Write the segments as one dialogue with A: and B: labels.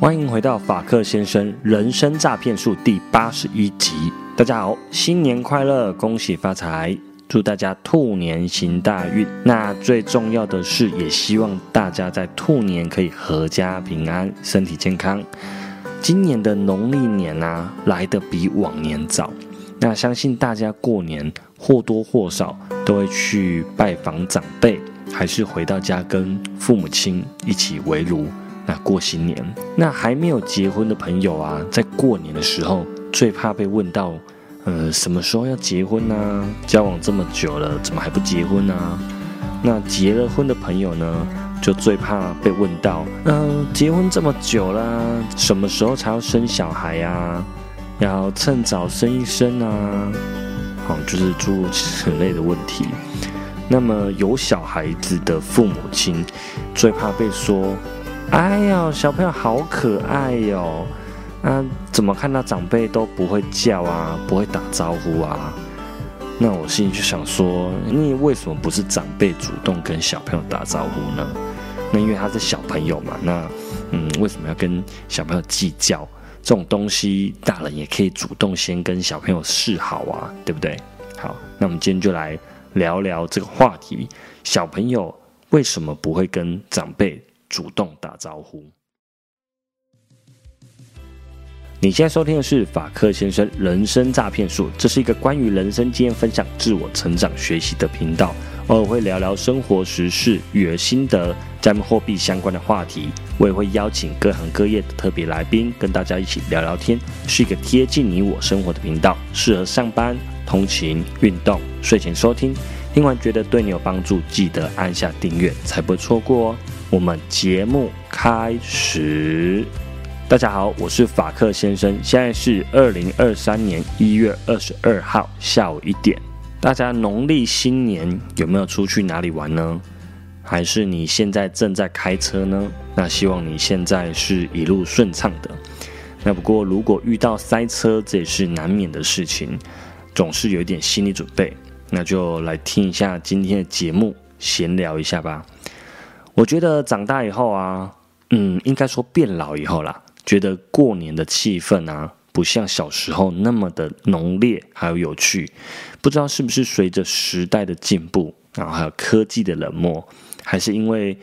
A: 欢迎回到法克先生人生诈骗术第八十一集。大家好，新年快乐，恭喜发财，祝大家兔年行大运。那最重要的是，也希望大家在兔年可以阖家平安，身体健康。今年的农历年啊，来得比往年早。那相信大家过年或多或少都会去拜访长辈，还是回到家跟父母亲一起围炉。那过新年，那还没有结婚的朋友啊，在过年的时候最怕被问到，呃，什么时候要结婚呢？交往这么久了，怎么还不结婚呢？那结了婚的朋友呢，就最怕被问到，嗯，结婚这么久啦，什么时候才要生小孩呀？要趁早生一生啊，好，就是诸如此类的问题。那么有小孩子的父母亲，最怕被说。哎呦，小朋友好可爱哟！啊，怎么看到长辈都不会叫啊，不会打招呼啊？那我心里就想说，你为什么不是长辈主动跟小朋友打招呼呢？那因为他是小朋友嘛。那嗯，为什么要跟小朋友计较这种东西？大人也可以主动先跟小朋友示好啊，对不对？好，那我们今天就来聊聊这个话题：小朋友为什么不会跟长辈？主动打招呼。你现在收听的是法克先生人生诈骗术，这是一个关于人生经验分享、自我成长学习的频道，偶尔会聊聊生活时事、育儿心得、加密货币相关的话题。我也会邀请各行各业的特别来宾，跟大家一起聊聊天，是一个贴近你我生活的频道，适合上班、通勤、运动、睡前收听。听完觉得对你有帮助，记得按下订阅，才不会错过哦。我们节目开始，大家好，我是法克先生，现在是二零二三年一月二十二号下午一点。大家农历新年有没有出去哪里玩呢？还是你现在正在开车呢？那希望你现在是一路顺畅的。那不过如果遇到塞车，这也是难免的事情，总是有一点心理准备。那就来听一下今天的节目，闲聊一下吧。我觉得长大以后啊，嗯，应该说变老以后啦，觉得过年的气氛啊，不像小时候那么的浓烈还有有趣。不知道是不是随着时代的进步，然后还有科技的冷漠，还是因为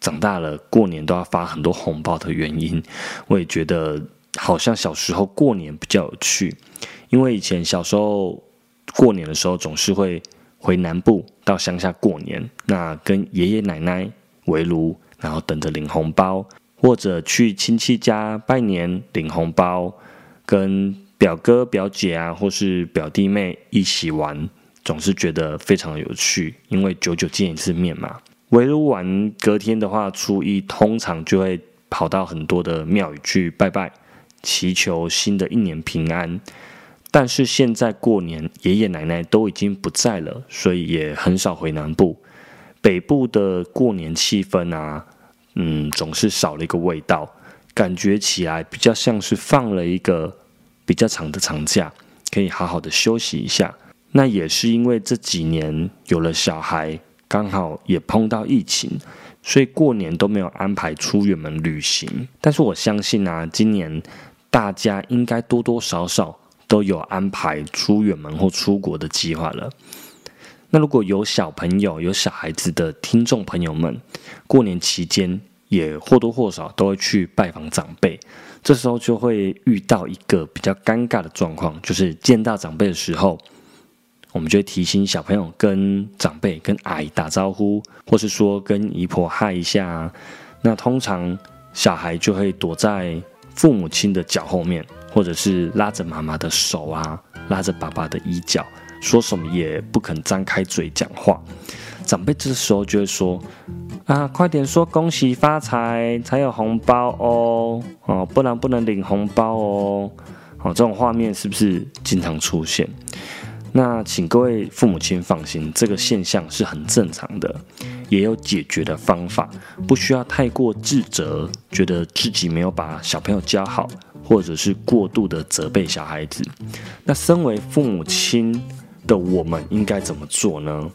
A: 长大了过年都要发很多红包的原因，我也觉得好像小时候过年比较有趣。因为以前小时候过年的时候，总是会回南部到乡下过年，那跟爷爷奶奶。围炉，然后等着领红包，或者去亲戚家拜年领红包，跟表哥表姐啊，或是表弟妹一起玩，总是觉得非常有趣，因为久久见一次面嘛。围炉完隔天的话，初一通常就会跑到很多的庙宇去拜拜，祈求新的一年平安。但是现在过年，爷爷奶奶都已经不在了，所以也很少回南部。北部的过年气氛啊，嗯，总是少了一个味道，感觉起来比较像是放了一个比较长的长假，可以好好的休息一下。那也是因为这几年有了小孩，刚好也碰到疫情，所以过年都没有安排出远门旅行。但是我相信啊，今年大家应该多多少少都有安排出远门或出国的计划了。那如果有小朋友、有小孩子的听众朋友们，过年期间也或多或少都会去拜访长辈，这时候就会遇到一个比较尴尬的状况，就是见到长辈的时候，我们就会提醒小朋友跟长辈、跟阿姨打招呼，或是说跟姨婆嗨一下。那通常小孩就会躲在父母亲的脚后面，或者是拉着妈妈的手啊，拉着爸爸的衣角。说什么也不肯张开嘴讲话，长辈这时候就会说：“啊，快点说恭喜发财才有红包哦，哦，不然不能领红包哦。”哦，这种画面是不是经常出现？那请各位父母亲放心，这个现象是很正常的，也有解决的方法，不需要太过自责，觉得自己没有把小朋友教好，或者是过度的责备小孩子。那身为父母亲，的我们应该怎么做呢？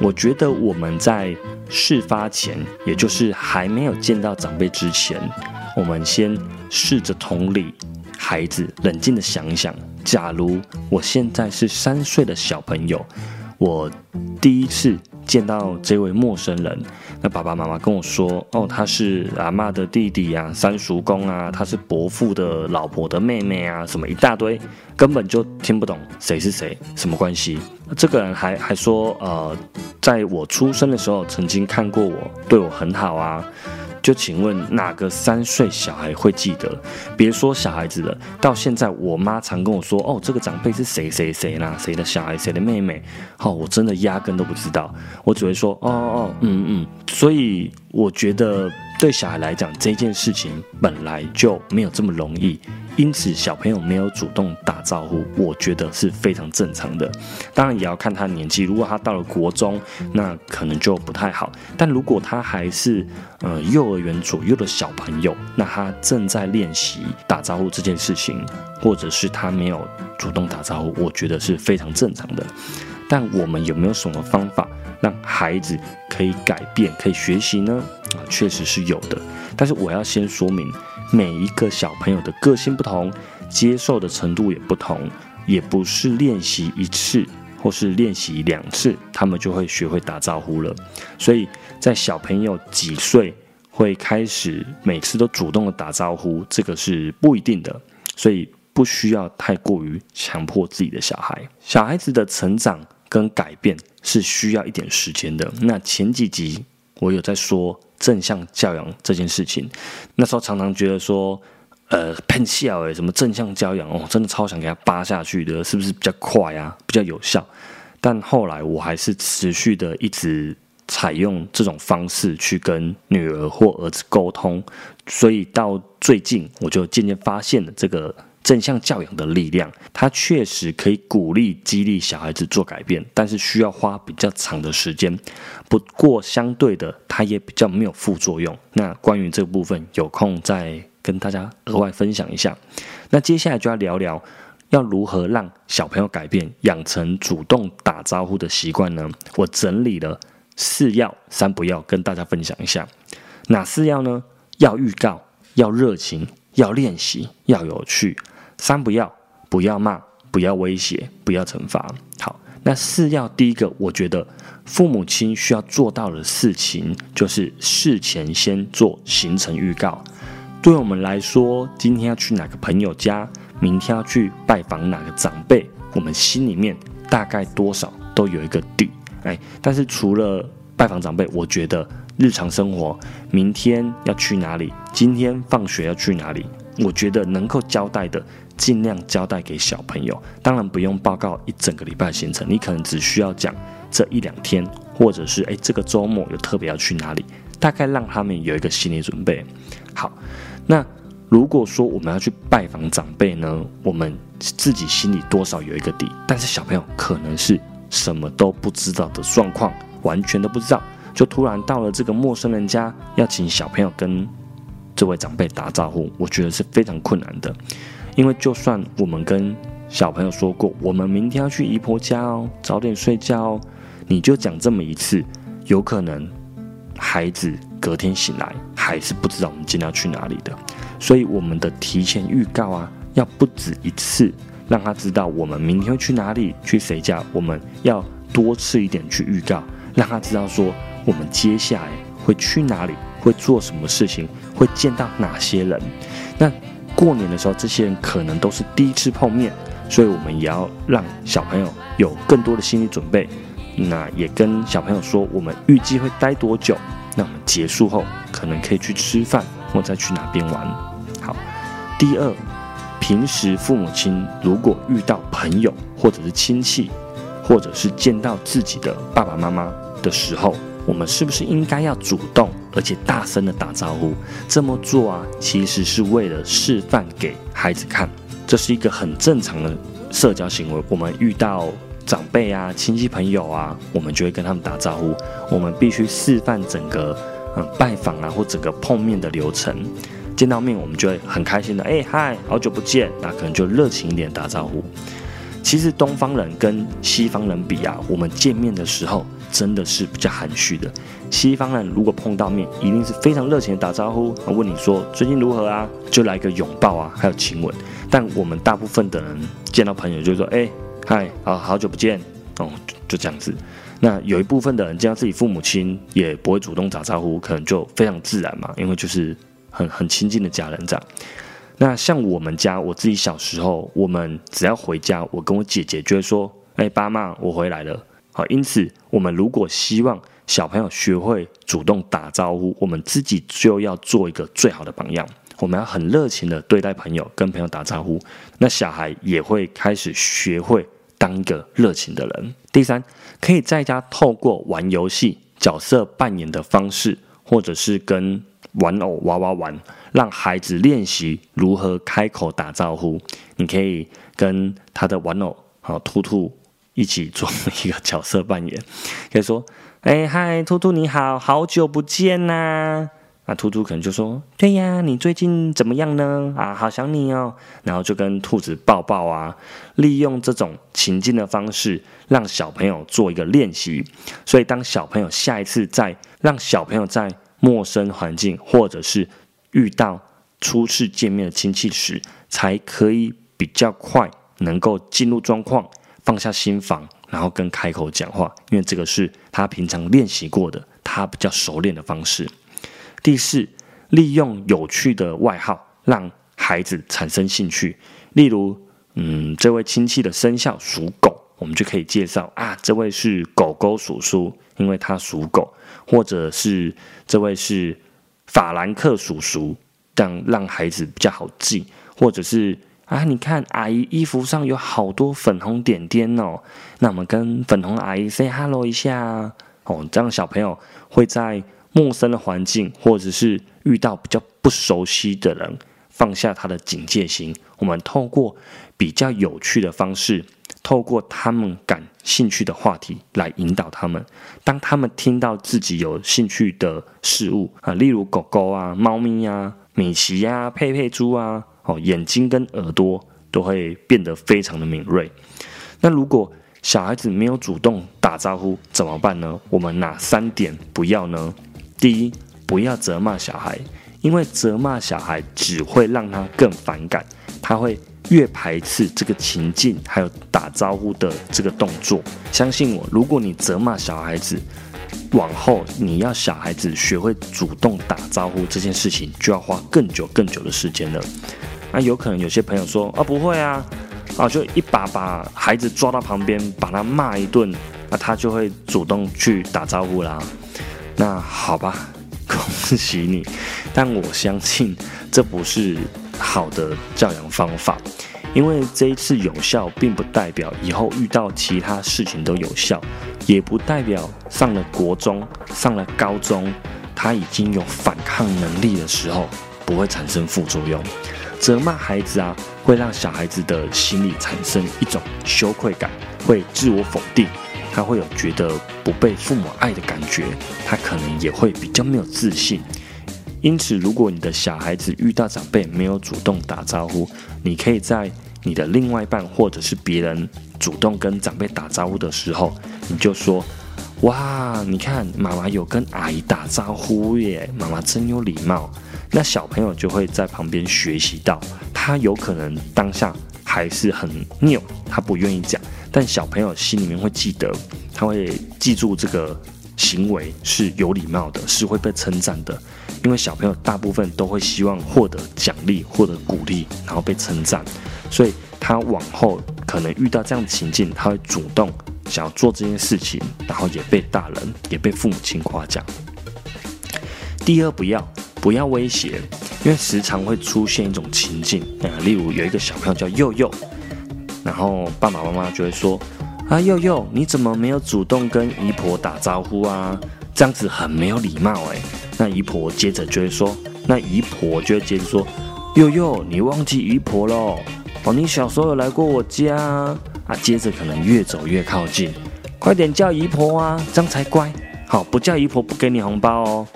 A: 我觉得我们在事发前，也就是还没有见到长辈之前，我们先试着同理孩子，冷静的想想，假如我现在是三岁的小朋友，我第一次见到这位陌生人，那爸爸妈妈跟我说，哦，他是阿妈的弟弟啊，三叔公啊，他是伯父的老婆的妹妹啊，什么一大堆，根本就听不懂谁是谁，什么关系？这个人还还说，呃，在我出生的时候曾经看过我，对我很好啊。就请问哪个三岁小孩会记得？别说小孩子了，到现在我妈常跟我说：“哦，这个长辈是谁谁谁啦，谁的小孩，谁的妹妹。”好，我真的压根都不知道，我只会说：“哦哦，嗯嗯。”所以我觉得对小孩来讲，这件事情本来就没有这么容易。因此，小朋友没有主动打招呼，我觉得是非常正常的。当然，也要看他年纪。如果他到了国中，那可能就不太好。但如果他还是呃幼儿园左右的小朋友，那他正在练习打招呼这件事情，或者是他没有主动打招呼，我觉得是非常正常的。但我们有没有什么方法让孩子可以改变、可以学习呢？啊，确实是有的。但是我要先说明。每一个小朋友的个性不同，接受的程度也不同，也不是练习一次或是练习两次，他们就会学会打招呼了。所以在小朋友几岁会开始每次都主动的打招呼，这个是不一定的，所以不需要太过于强迫自己的小孩。小孩子的成长跟改变是需要一点时间的。那前几集我有在说。正向教养这件事情，那时候常常觉得说，呃，喷笑哎，什么正向教养哦，真的超想给他扒下去的，是不是比较快啊，比较有效？但后来我还是持续的一直采用这种方式去跟女儿或儿子沟通，所以到最近我就渐渐发现了这个。正向教养的力量，它确实可以鼓励、激励小孩子做改变，但是需要花比较长的时间。不过，相对的，它也比较没有副作用。那关于这部分，有空再跟大家额外分享一下。那接下来就要聊聊，要如何让小朋友改变，养成主动打招呼的习惯呢？我整理了四要、三不要，跟大家分享一下。哪四要呢？要预告，要热情，要练习，要有趣。三不要，不要骂，不要威胁，不要惩罚。好，那四要第一个，我觉得父母亲需要做到的事情，就是事前先做行程预告。对我们来说，今天要去哪个朋友家，明天要去拜访哪个长辈，我们心里面大概多少都有一个底。哎，但是除了拜访长辈，我觉得日常生活，明天要去哪里，今天放学要去哪里，我觉得能够交代的。尽量交代给小朋友，当然不用报告一整个礼拜行程，你可能只需要讲这一两天，或者是诶这个周末有特别要去哪里，大概让他们有一个心理准备。好，那如果说我们要去拜访长辈呢，我们自己心里多少有一个底，但是小朋友可能是什么都不知道的状况，完全都不知道，就突然到了这个陌生人家，要请小朋友跟这位长辈打招呼，我觉得是非常困难的。因为就算我们跟小朋友说过，我们明天要去姨婆家哦，早点睡觉哦，你就讲这么一次，有可能孩子隔天醒来还是不知道我们今天要去哪里的。所以我们的提前预告啊，要不止一次，让他知道我们明天会去哪里，去谁家，我们要多次一点去预告，让他知道说我们接下来会去哪里，会做什么事情，会见到哪些人。那。过年的时候，这些人可能都是第一次碰面，所以我们也要让小朋友有更多的心理准备。那也跟小朋友说，我们预计会待多久？那我们结束后可能可以去吃饭，或再去哪边玩。好，第二，平时父母亲如果遇到朋友或者是亲戚，或者是见到自己的爸爸妈妈的时候。我们是不是应该要主动而且大声的打招呼？这么做啊，其实是为了示范给孩子看，这是一个很正常的社交行为。我们遇到长辈啊、亲戚朋友啊，我们就会跟他们打招呼。我们必须示范整个嗯拜访啊或整个碰面的流程。见到面，我们就会很开心的，哎嗨，好久不见，那可能就热情一点打招呼。其实东方人跟西方人比啊，我们见面的时候。真的是比较含蓄的。西方人如果碰到面，一定是非常热情的打招呼，问你说最近如何啊，就来个拥抱啊，还有亲吻。但我们大部分的人见到朋友就说，哎，嗨，啊，好久不见，哦，就这样子。那有一部分的人见到自己父母亲也不会主动打招呼，可能就非常自然嘛，因为就是很很亲近的家人这样。那像我们家，我自己小时候，我们只要回家，我跟我姐姐就会说：“哎，爸妈，我回来了。”好，因此我们如果希望小朋友学会主动打招呼，我们自己就要做一个最好的榜样。我们要很热情的对待朋友，跟朋友打招呼，那小孩也会开始学会。当一个热情的人。第三，可以在家透过玩游戏、角色扮演的方式，或者是跟玩偶娃娃玩，让孩子练习如何开口打招呼。你可以跟他的玩偶好兔兔一起做一个角色扮演，可以说：“ 哎嗨，兔兔你好，好久不见呐。”那兔兔可能就说：“对呀，你最近怎么样呢？啊，好想你哦。”然后就跟兔子抱抱啊，利用这种情境的方式，让小朋友做一个练习。所以，当小朋友下一次在让小朋友在陌生环境，或者是遇到初次见面的亲戚时，才可以比较快能够进入状况，放下心房，然后跟开口讲话。因为这个是他平常练习过的，他比较熟练的方式。第四，利用有趣的外号让孩子产生兴趣。例如，嗯，这位亲戚的生肖属狗，我们就可以介绍啊，这位是狗狗叔叔，因为他属狗；或者是这位是法兰克叔叔，这样让孩子比较好记。或者是啊，你看阿姨衣服上有好多粉红点点哦，那我们跟粉红阿姨 say hello 一下哦，这样小朋友会在。陌生的环境，或者是遇到比较不熟悉的人，放下他的警戒心。我们透过比较有趣的方式，透过他们感兴趣的话题来引导他们。当他们听到自己有兴趣的事物啊，例如狗狗啊、猫咪呀、米奇呀、佩佩猪啊，哦，眼睛跟耳朵都会变得非常的敏锐。那如果小孩子没有主动打招呼怎么办呢？我们哪三点不要呢？第一，不要责骂小孩，因为责骂小孩只会让他更反感，他会越排斥这个情境，还有打招呼的这个动作。相信我，如果你责骂小孩子，往后你要小孩子学会主动打招呼这件事情，就要花更久更久的时间了。那有可能有些朋友说啊，不会啊，啊，就一把把孩子抓到旁边，把他骂一顿，那他就会主动去打招呼啦。那好吧，恭喜你，但我相信这不是好的教养方法，因为这一次有效，并不代表以后遇到其他事情都有效，也不代表上了国中、上了高中，他已经有反抗能力的时候不会产生副作用。责骂孩子啊，会让小孩子的心里产生一种羞愧感，会自我否定。他会有觉得不被父母爱的感觉，他可能也会比较没有自信。因此，如果你的小孩子遇到长辈没有主动打招呼，你可以在你的另外一半或者是别人主动跟长辈打招呼的时候，你就说：“哇，你看妈妈有跟阿姨打招呼耶，妈妈真有礼貌。”那小朋友就会在旁边学习到，他有可能当下还是很拗，他不愿意讲。但小朋友心里面会记得，他会记住这个行为是有礼貌的，是会被称赞的。因为小朋友大部分都会希望获得奖励、获得鼓励，然后被称赞，所以他往后可能遇到这样的情境，他会主动想要做这件事情，然后也被大人、也被父母亲夸奖。第二，不要不要威胁，因为时常会出现一种情境，啊，例如有一个小朋友叫佑佑。然后爸爸妈妈就会说：“啊，佑佑，你怎么没有主动跟姨婆打招呼啊？这样子很没有礼貌哎。”那姨婆接着就会说：“那姨婆就会接着说，佑佑，你忘记姨婆喽？哦，你小时候有来过我家啊？接着可能越走越靠近，快点叫姨婆啊，这样才乖。好，不叫姨婆不给你红包哦。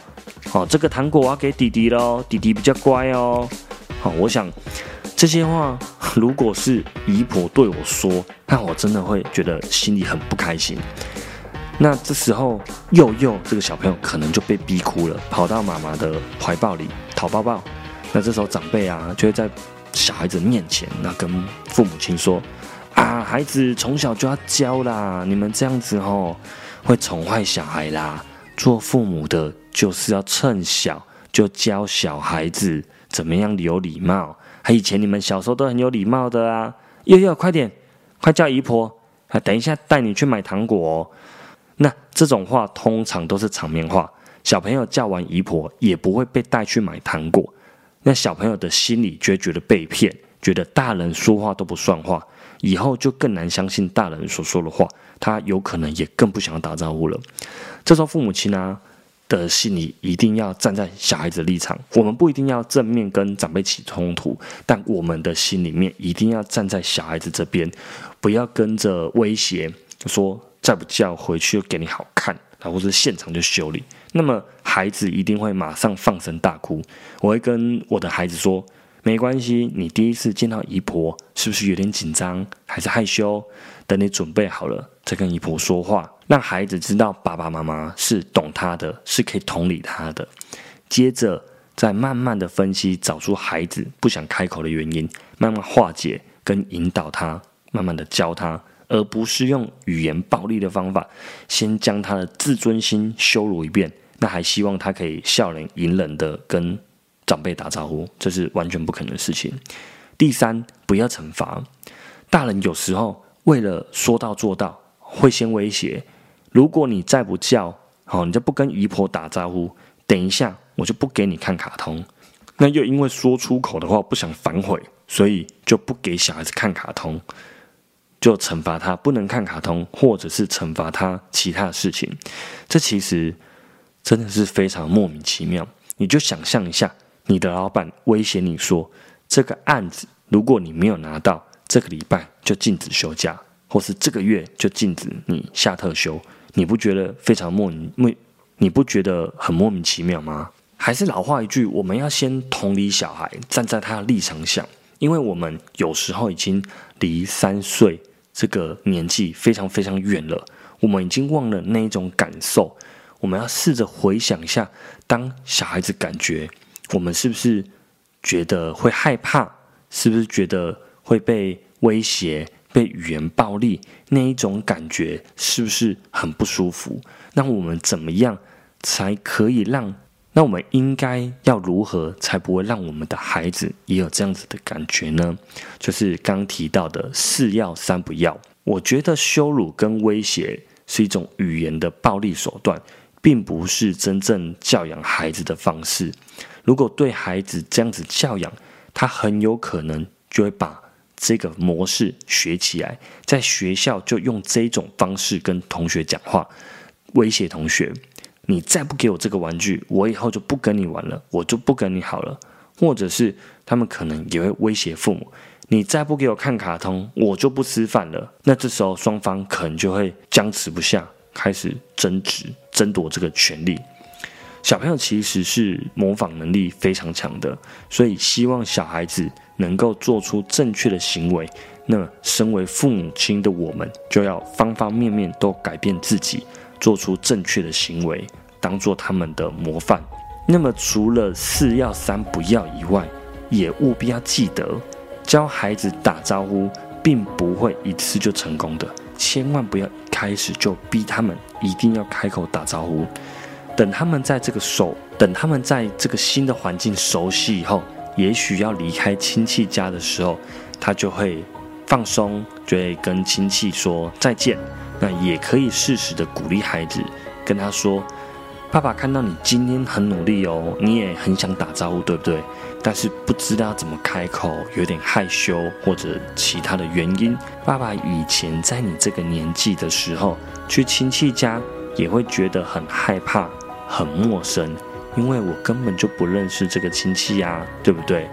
A: 好，这个糖果我要给弟弟喽，弟弟比较乖哦。好，我想。”这些话，如果是姨婆对我说，那我真的会觉得心里很不开心。那这时候佑佑这个小朋友可能就被逼哭了，跑到妈妈的怀抱里讨抱抱。那这时候长辈啊就会在小孩子面前，那跟父母亲说：“啊，孩子从小就要教啦，你们这样子吼会宠坏小孩啦。做父母的就是要趁小就教小孩子怎么样有礼貌。还以前你们小时候都很有礼貌的啊。佑佑，快点，快叫姨婆，啊，等一下带你去买糖果。”哦那这种话通常都是场面话，小朋友叫完姨婆也不会被带去买糖果，那小朋友的心里就会觉得被骗，觉得大人说话都不算话，以后就更难相信大人所说的话，他有可能也更不想打招呼了。这时候父母亲呢的心里一定要站在小孩子的立场，我们不一定要正面跟长辈起冲突，但我们的心里面一定要站在小孩子这边，不要跟着威胁说。再不叫回去，就给你好看，然后是现场就修理。那么孩子一定会马上放声大哭。我会跟我的孩子说：“没关系，你第一次见到姨婆，是不是有点紧张，还是害羞？等你准备好了，再跟姨婆说话，让孩子知道爸爸妈妈是懂他的，是可以同理他的。接着再慢慢的分析，找出孩子不想开口的原因，慢慢化解跟引导他，慢慢的教他。”而不是用语言暴力的方法，先将他的自尊心羞辱一遍，那还希望他可以笑脸隐忍的跟长辈打招呼，这是完全不可能的事情。第三，不要惩罚大人，有时候为了说到做到，会先威胁：如果你再不叫，好，你就不跟姨婆打招呼，等一下我就不给你看卡通。那又因为说出口的话不想反悔，所以就不给小孩子看卡通。就惩罚他不能看卡通，或者是惩罚他其他的事情，这其实真的是非常莫名其妙。你就想象一下，你的老板威胁你说，这个案子如果你没有拿到，这个礼拜就禁止休假，或是这个月就禁止你下特休，你不觉得非常莫名？莫你不觉得很莫名其妙吗？还是老话一句，我们要先同理小孩，站在他的立场想。因为我们有时候已经离三岁这个年纪非常非常远了，我们已经忘了那一种感受。我们要试着回想一下，当小孩子感觉我们是不是觉得会害怕，是不是觉得会被威胁、被语言暴力那一种感觉，是不是很不舒服？那我们怎么样才可以让？那我们应该要如何才不会让我们的孩子也有这样子的感觉呢？就是刚提到的四要三不要。我觉得羞辱跟威胁是一种语言的暴力手段，并不是真正教养孩子的方式。如果对孩子这样子教养，他很有可能就会把这个模式学起来，在学校就用这种方式跟同学讲话，威胁同学。你再不给我这个玩具，我以后就不跟你玩了，我就不跟你好了。或者是他们可能也会威胁父母，你再不给我看卡通，我就不吃饭了。那这时候双方可能就会僵持不下，开始争执、争夺这个权利。小朋友其实是模仿能力非常强的，所以希望小孩子能够做出正确的行为。那身为父母亲的我们，就要方方面面都改变自己。做出正确的行为，当做他们的模范。那么，除了四要三不要以外，也务必要记得，教孩子打招呼，并不会一次就成功的。千万不要一开始就逼他们一定要开口打招呼。等他们在这个熟，等他们在这个新的环境熟悉以后，也许要离开亲戚家的时候，他就会放松，就会跟亲戚说再见。那也可以适时的鼓励孩子，跟他说：“爸爸看到你今天很努力哦，你也很想打招呼，对不对？但是不知道怎么开口，有点害羞或者其他的原因。爸爸以前在你这个年纪的时候，去亲戚家也会觉得很害怕、很陌生，因为我根本就不认识这个亲戚呀，对不对？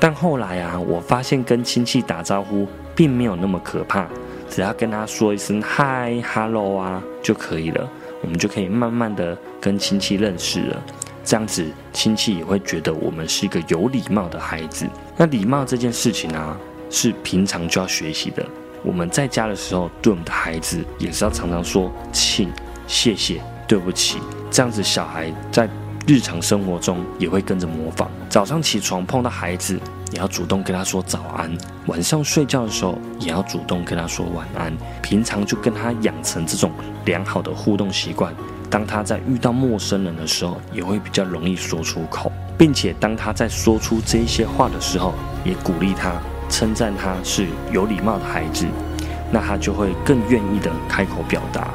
A: 但后来啊，我发现跟亲戚打招呼并没有那么可怕。”只要跟他说一声嗨、hello 啊就可以了，我们就可以慢慢的跟亲戚认识了。这样子，亲戚也会觉得我们是一个有礼貌的孩子。那礼貌这件事情呢，是平常就要学习的。我们在家的时候，对我们的孩子也是要常常说请、谢谢、对不起，这样子小孩在日常生活中也会跟着模仿。早上起床碰到孩子，也要主动跟他说早安；晚上睡觉的时候，也要主动跟他说晚安。平常就跟他养成这种良好的互动习惯。当他在遇到陌生人的时候，也会比较容易说出口，并且当他在说出这些话的时候，也鼓励他、称赞他是有礼貌的孩子，那他就会更愿意的开口表达。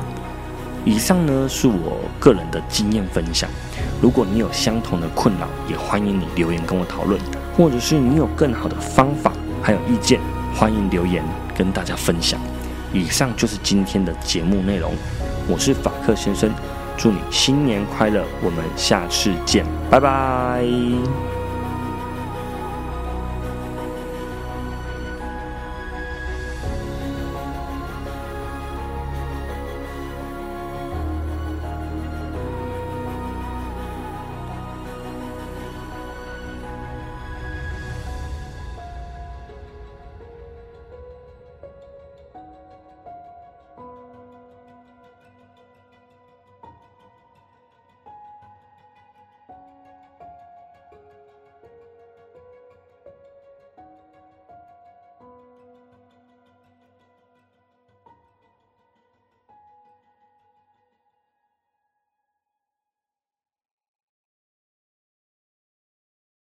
A: 以上呢是我个人的经验分享，如果你有相同的困扰，也欢迎你留言跟我讨论，或者是你有更好的方法还有意见，欢迎留言跟大家分享。以上就是今天的节目内容，我是法克先生。祝你新年快乐！我们下次见，拜拜。